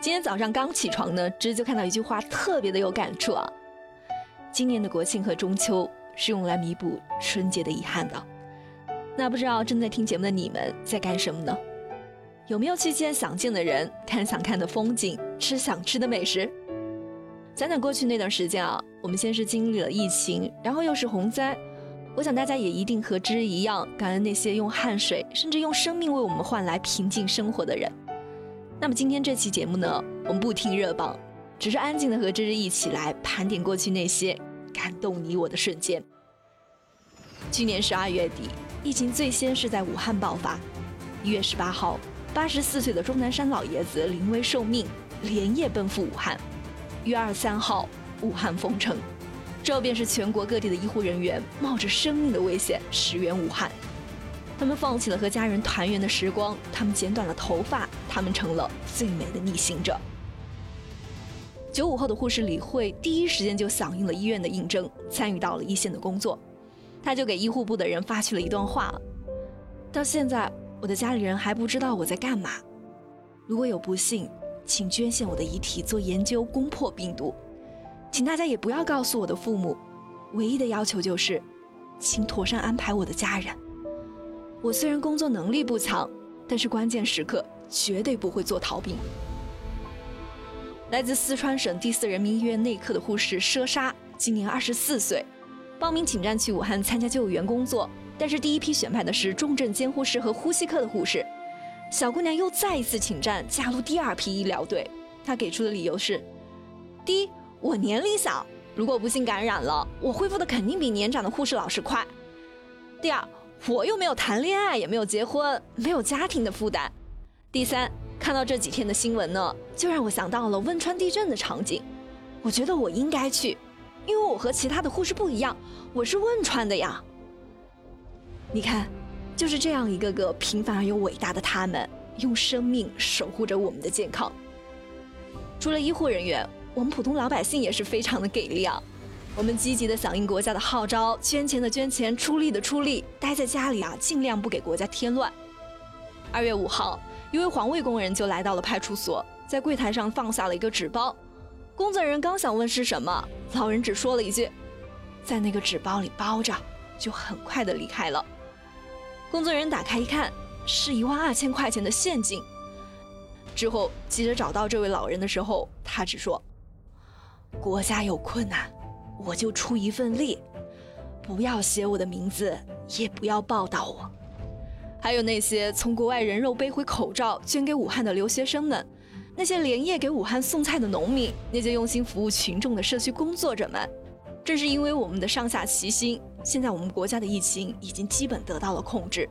今天早上刚起床呢，芝就看到一句话，特别的有感触啊。今年的国庆和中秋是用来弥补春节的遗憾的。那不知道正在听节目的你们在干什么呢？有没有去见想见的人，看想看的风景，吃想吃的美食？讲讲过去那段时间啊，我们先是经历了疫情，然后又是洪灾。我想大家也一定和芝一样，感恩那些用汗水甚至用生命为我们换来平静生活的人。那么今天这期节目呢，我们不听热榜，只是安静的和芝芝一起来盘点过去那些感动你我的瞬间。去年十二月底，疫情最先是在武汉爆发。一月十八号，八十四岁的钟南山老爷子临危受命，连夜奔赴武汉。一月二十三号，武汉封城。这便是全国各地的医护人员冒着生命的危险驰援武汉，他们放弃了和家人团圆的时光，他们剪短了头发，他们成了最美的逆行者。九五后的护士李慧第一时间就响应了医院的应征，参与到了一线的工作，他就给医护部的人发去了一段话：到现在，我的家里人还不知道我在干嘛。如果有不幸，请捐献我的遗体做研究，攻破病毒。请大家也不要告诉我的父母，唯一的要求就是，请妥善安排我的家人。我虽然工作能力不强，但是关键时刻绝对不会做逃兵。来自四川省第四人民医院内科的护士佘莎，今年二十四岁，报名请战去武汉参加救援工作，但是第一批选派的是重症监护室和呼吸科的护士。小姑娘又再一次请战，加入第二批医疗队。她给出的理由是：第一。我年龄小，如果不幸感染了，我恢复的肯定比年长的护士老师快。第二，我又没有谈恋爱，也没有结婚，没有家庭的负担。第三，看到这几天的新闻呢，就让我想到了汶川地震的场景。我觉得我应该去，因为我和其他的护士不一样，我是汶川的呀。你看，就是这样一个个平凡而又伟大的他们，用生命守护着我们的健康。除了医护人员。我们普通老百姓也是非常的给力啊！我们积极的响应国家的号召，捐钱的捐钱，出力的出力，待在家里啊，尽量不给国家添乱。二月五号，一位环卫工人就来到了派出所，在柜台上放下了一个纸包。工作人员刚想问是什么，老人只说了一句：“在那个纸包里包着”，就很快的离开了。工作人员打开一看，是一万二千块钱的现金。之后记者找到这位老人的时候，他只说。国家有困难，我就出一份力，不要写我的名字，也不要报道我。还有那些从国外人肉背回口罩捐给武汉的留学生们，那些连夜给武汉送菜的农民，那些用心服务群众的社区工作者们，正是因为我们的上下齐心，现在我们国家的疫情已经基本得到了控制。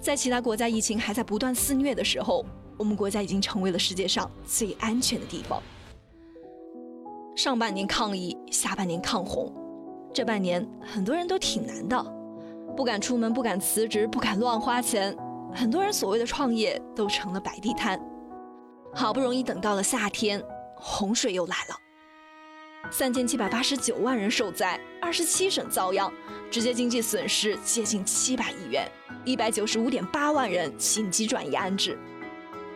在其他国家疫情还在不断肆虐的时候，我们国家已经成为了世界上最安全的地方。上半年抗疫，下半年抗洪，这半年很多人都挺难的，不敢出门，不敢辞职，不敢乱花钱，很多人所谓的创业都成了摆地摊。好不容易等到了夏天，洪水又来了，三千七百八十九万人受灾，二十七省遭殃，直接经济损失接近七百亿元，一百九十五点八万人紧急转移安置。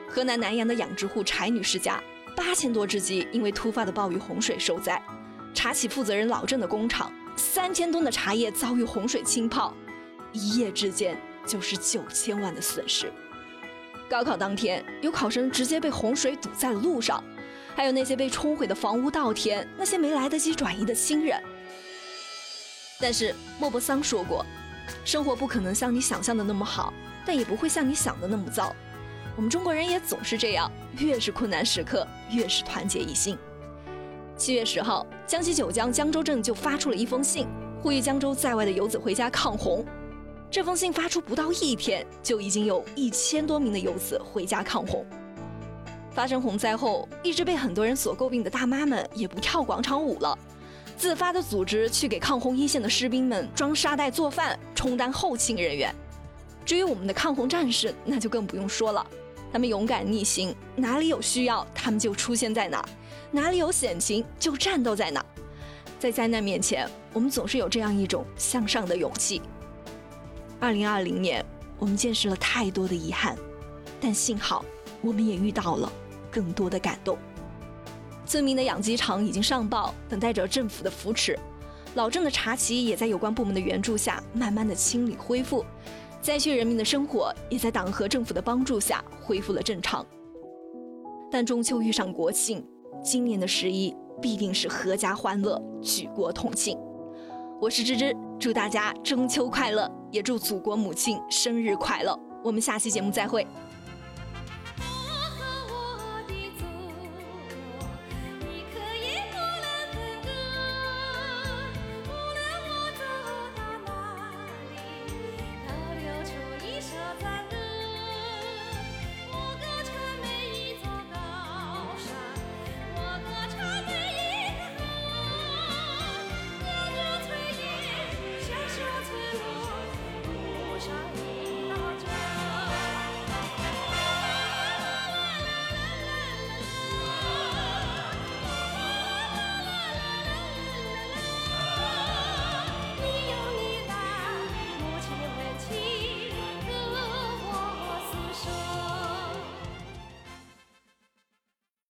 河南南阳的养殖户柴女士家。八千多只鸡因为突发的暴雨洪水受灾，茶企负责人老郑的工厂三千吨的茶叶遭遇洪水浸泡，一夜之间就是九千万的损失。高考当天，有考生直接被洪水堵在了路上，还有那些被冲毁的房屋稻田，那些没来得及转移的亲人。但是莫泊桑说过，生活不可能像你想象的那么好，但也不会像你想的那么糟。我们中国人也总是这样，越是困难时刻，越是团结一心。七月十号，江西九江江州镇就发出了一封信，呼吁江州在外的游子回家抗洪。这封信发出不到一天，就已经有一千多名的游子回家抗洪。发生洪灾后，一直被很多人所诟病的大妈们也不跳广场舞了，自发的组织去给抗洪一线的士兵们装沙袋做饭，充当后勤人员。至于我们的抗洪战士，那就更不用说了。他们勇敢逆行，哪里有需要，他们就出现在哪；哪里有险情，就战斗在哪。在灾难面前，我们总是有这样一种向上的勇气。二零二零年，我们见识了太多的遗憾，但幸好，我们也遇到了更多的感动。村民的养鸡场已经上报，等待着政府的扶持。老郑的茶旗也在有关部门的援助下，慢慢的清理恢复。灾区人民的生活也在党和政府的帮助下恢复了正常。但中秋遇上国庆，今年的十一必定是阖家欢乐，举国同庆。我是芝芝，祝大家中秋快乐，也祝祖国母亲生日快乐。我们下期节目再会。